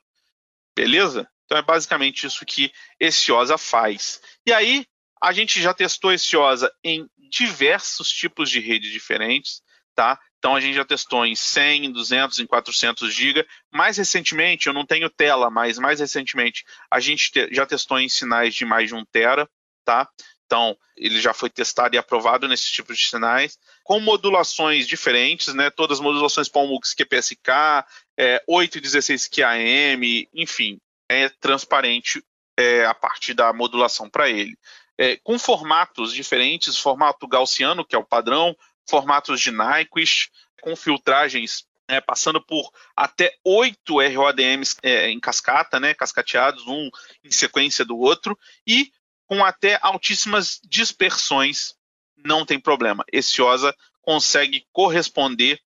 Beleza? Então é basicamente isso que esse OSA faz. E aí, a gente já testou esse OSA em diversos tipos de redes diferentes, tá? Então a gente já testou em 100, em 200, em 400 GB. Mais recentemente, eu não tenho tela, mas mais recentemente a gente te, já testou em sinais de mais de 1 tera, tá? Então, ele já foi testado e aprovado nesse tipo de sinais, com modulações diferentes, né? Todas as modulações Palmux QPSK, é, 8 e 16 QAM, enfim, é transparente é, a partir da modulação para ele. É, com formatos diferentes, formato gaussiano, que é o padrão, formatos de Nyquist, com filtragens é, passando por até oito ROADMs é, em cascata, né, cascateados, um em sequência do outro, e com até altíssimas dispersões, não tem problema. Esse OSA consegue corresponder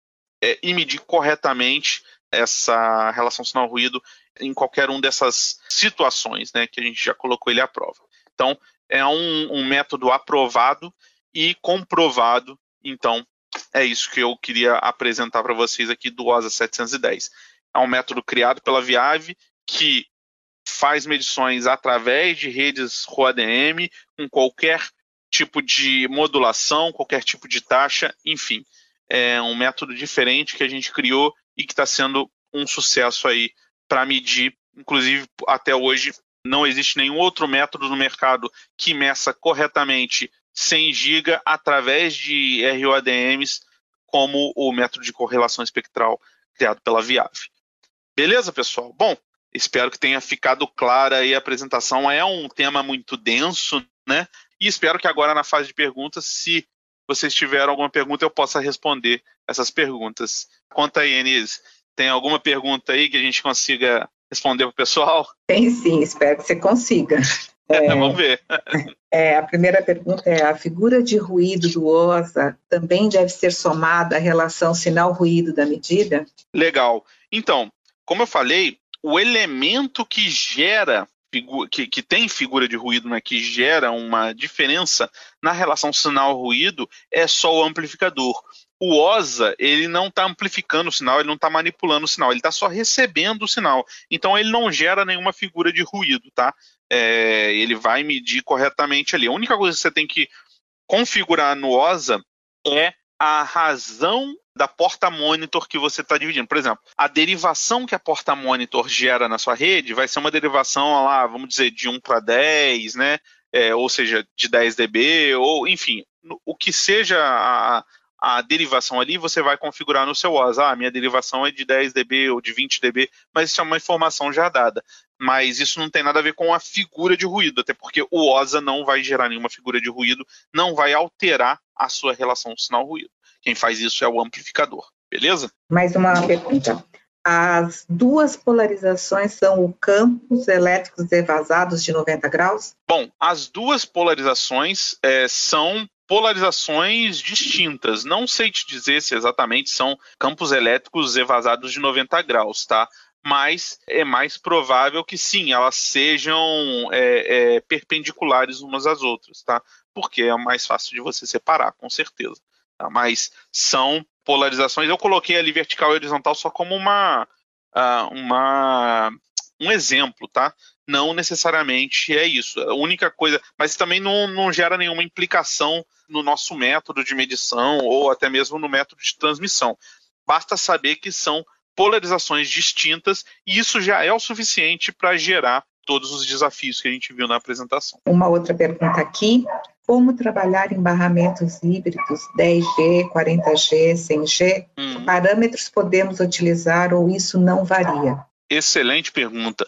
é, e medir corretamente essa relação sinal-ruído em qualquer uma dessas situações né, que a gente já colocou ele à prova. Então, é um, um método aprovado e comprovado. Então, é isso que eu queria apresentar para vocês aqui do OSA 710. É um método criado pela Viave que faz medições através de redes ROADM, com qualquer tipo de modulação, qualquer tipo de taxa, enfim. É um método diferente que a gente criou e que está sendo um sucesso aí para medir. Inclusive, até hoje, não existe nenhum outro método no mercado que meça corretamente 100 GB através de ROADMs, como o método de correlação espectral criado pela Viave. Beleza, pessoal? Bom, espero que tenha ficado clara aí a apresentação. É um tema muito denso, né? E espero que agora na fase de perguntas, se vocês tiveram alguma pergunta, eu possa responder essas perguntas. Conta aí, Enise. Tem alguma pergunta aí que a gente consiga responder para o pessoal? [laughs] Tem sim, espero que você consiga. [laughs] É, Vamos ver. [laughs] É, a primeira pergunta é: a figura de ruído do OSA também deve ser somada à relação sinal-ruído da medida? Legal. Então, como eu falei, o elemento que gera que, que, tem figura de ruído, né, que gera uma diferença na relação sinal-ruído, é só o amplificador. O OSA, ele não está amplificando o sinal, ele não está manipulando o sinal, ele está só recebendo o sinal. Então, ele não gera nenhuma figura de ruído, tá? É, ele vai medir corretamente ali. A única coisa que você tem que configurar no OSA é a razão da porta monitor que você está dividindo. Por exemplo, a derivação que a porta monitor gera na sua rede vai ser uma derivação lá, vamos dizer, de 1 para 10, né? É, ou seja, de 10 dB, ou enfim, o que seja a, a derivação ali, você vai configurar no seu OS. Ah, minha derivação é de 10 dB ou de 20 dB, mas isso é uma informação já dada. Mas isso não tem nada a ver com a figura de ruído, até porque o OSA não vai gerar nenhuma figura de ruído, não vai alterar a sua relação sinal-ruído. Quem faz isso é o amplificador, beleza? Mais uma pergunta. As duas polarizações são o campos elétricos evasados de 90 graus? Bom, as duas polarizações é, são polarizações distintas. Não sei te dizer se exatamente são campos elétricos evasados de 90 graus, tá? Mas é mais provável que sim, elas sejam é, é, perpendiculares umas às outras, tá? Porque é mais fácil de você separar, com certeza. Tá? Mas são polarizações. Eu coloquei ali vertical e horizontal só como uma, uh, uma um exemplo, tá? Não necessariamente é isso. A única coisa, mas também não, não gera nenhuma implicação no nosso método de medição ou até mesmo no método de transmissão. Basta saber que são polarizações distintas e isso já é o suficiente para gerar todos os desafios que a gente viu na apresentação. Uma outra pergunta aqui: como trabalhar em barramentos híbridos 10G, 40G, 100G? Hum. Parâmetros podemos utilizar ou isso não varia? Excelente pergunta.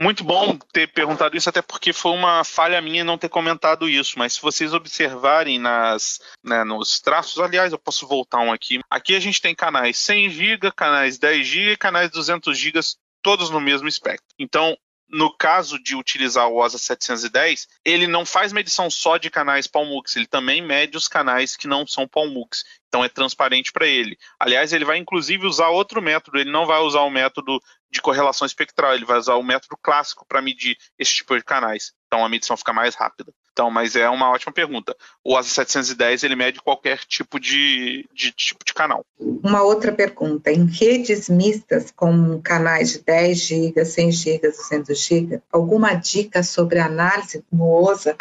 Muito bom ter perguntado isso, até porque foi uma falha minha não ter comentado isso. Mas se vocês observarem nas, né, nos traços, aliás, eu posso voltar um aqui. Aqui a gente tem canais 100 GB, canais 10 GB e canais 200 GB, todos no mesmo espectro. Então, no caso de utilizar o OSA 710, ele não faz medição só de canais Palmux, ele também mede os canais que não são Palmux. Então é transparente para ele. Aliás, ele vai inclusive usar outro método, ele não vai usar o método de correlação espectral, ele vai usar o método clássico para medir esse tipo de canais. Então a medição fica mais rápida. Então, mas é uma ótima pergunta. O ASA 710 ele mede qualquer tipo de, de, tipo de canal. Uma outra pergunta: em redes mistas com canais de 10 GB, 100 GB, 200 GB, alguma dica sobre análise no OSA?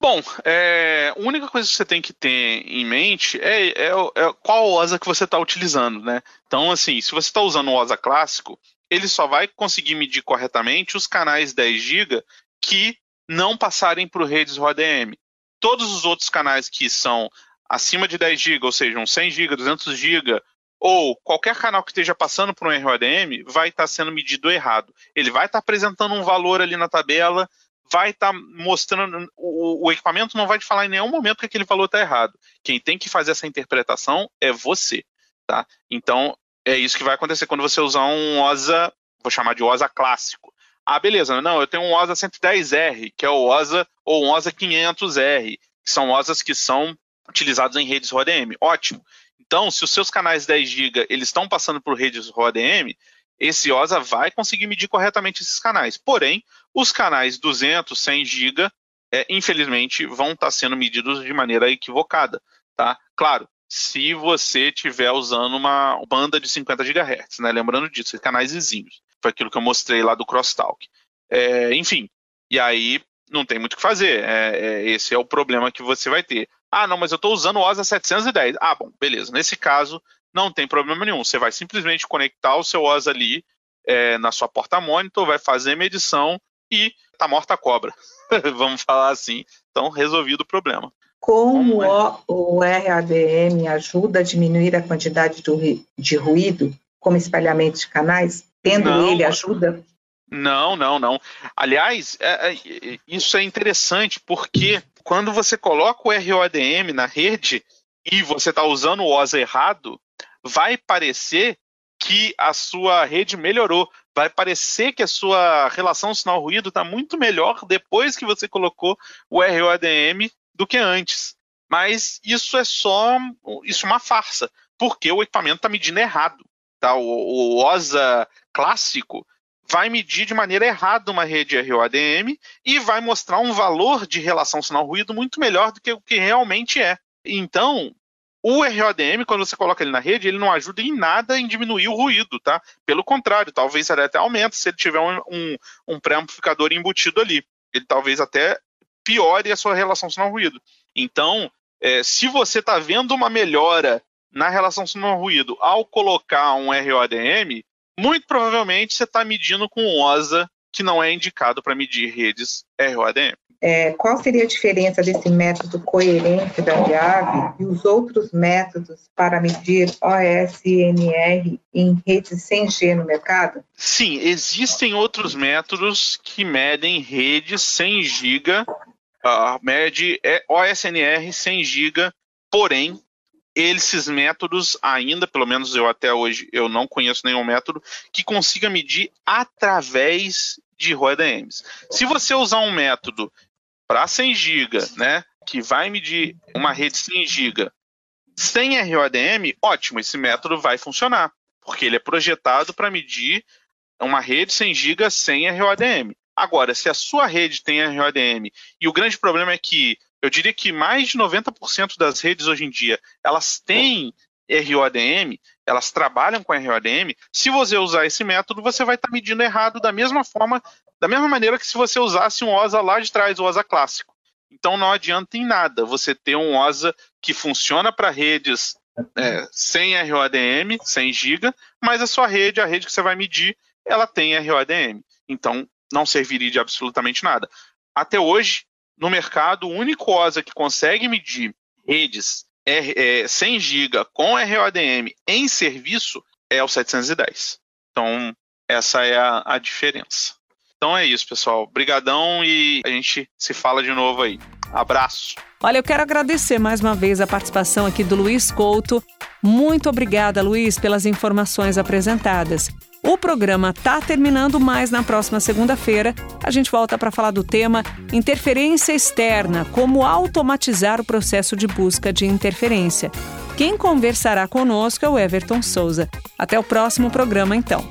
Bom, é, a única coisa que você tem que ter em mente é, é, é qual OSA que você está utilizando, né? Então, assim, se você está usando o OSA clássico, ele só vai conseguir medir corretamente os canais 10 GB que não passarem por redes RODM. Todos os outros canais que são acima de 10 GB, ou seja, um 100 GB, 200 GB, ou qualquer canal que esteja passando por um RODM, vai estar sendo medido errado. Ele vai estar apresentando um valor ali na tabela, vai estar mostrando. O, o, equipamento não vai te falar em nenhum momento que aquele valor está errado. Quem tem que fazer essa interpretação é você. Tá? Então, é isso que vai acontecer quando você usar um OSA, vou chamar de OSA clássico. Ah, beleza, não, eu tenho um OSA 110R, que é o OSA, ou um OSA 500R, que são OSAs que são utilizados em redes RODM. Ótimo. Então, se os seus canais 10 GB eles estão passando por redes RODM, esse OSA vai conseguir medir corretamente esses canais. Porém, os canais 200, 100 GB, é, infelizmente, vão estar tá sendo medidos de maneira equivocada. Tá? Claro, se você estiver usando uma banda de 50 GHz, né? lembrando disso, canais vizinhos. Foi aquilo que eu mostrei lá do Crosstalk. É, enfim, e aí não tem muito o que fazer. É, é, esse é o problema que você vai ter. Ah, não, mas eu estou usando o OSA 710. Ah, bom, beleza. Nesse caso, não tem problema nenhum. Você vai simplesmente conectar o seu OSA ali é, na sua porta monitor, vai fazer medição e tá morta a cobra. [laughs] Vamos falar assim. Então, resolvido o problema. Como, o, o RADM ajuda a diminuir a quantidade do, de ruído, como espalhamento de canais? Tendo não, ele ajuda? Não, não, não. Aliás, é, é, isso é interessante porque quando você coloca o ROADM na rede e você está usando o OSA errado, vai parecer que a sua rede melhorou. Vai parecer que a sua relação sinal-ruído está muito melhor depois que você colocou o ROADM do que antes. Mas isso é só isso é uma farsa, porque o equipamento está medindo errado. Tá? O, o OSA clássico vai medir de maneira errada uma rede ROADM e vai mostrar um valor de relação sinal-ruído muito melhor do que o que realmente é. Então, o ROADM, quando você coloca ele na rede, ele não ajuda em nada em diminuir o ruído, tá? Pelo contrário, talvez ele até aumente se ele tiver um, um, um pré-amplificador embutido ali. Ele talvez até piore a sua relação sinal-ruído. Então, é, se você está vendo uma melhora na relação sinal-ruído ao colocar um ROADM, muito provavelmente você está medindo com OSA que não é indicado para medir redes ROADM. É, qual seria a diferença desse método coerente da VIAV e os outros métodos para medir OSNR em redes sem G no mercado? Sim, existem outros métodos que medem redes 100 GB uh, mede é OSNR 100 GB, porém, esses métodos ainda, pelo menos eu até hoje, eu não conheço nenhum método que consiga medir através de ROADMs. Se você usar um método para 100 GB, né, que vai medir uma rede 100 GB sem ROADM, ótimo, esse método vai funcionar, porque ele é projetado para medir uma rede 100 GB sem ROADM. Agora, se a sua rede tem ROADM, e o grande problema é que eu diria que mais de 90% das redes hoje em dia, elas têm ROADM, elas trabalham com ROADM, se você usar esse método, você vai estar medindo errado da mesma forma, da mesma maneira que se você usasse um OSA lá de trás, o OSA clássico. Então não adianta em nada você ter um OSA que funciona para redes é, sem ROADM, 100 GB, mas a sua rede, a rede que você vai medir, ela tem ROADM. Então não serviria de absolutamente nada. Até hoje, no mercado, o único OSA que consegue medir redes é, 100 GB com ROADM em serviço é o 710. Então, essa é a, a diferença. Então é isso, pessoal. Obrigadão e a gente se fala de novo aí. Abraço. Olha, eu quero agradecer mais uma vez a participação aqui do Luiz Couto. Muito obrigada, Luiz, pelas informações apresentadas. O programa está terminando, mas na próxima segunda-feira a gente volta para falar do tema interferência externa, como automatizar o processo de busca de interferência. Quem conversará conosco é o Everton Souza. Até o próximo programa, então.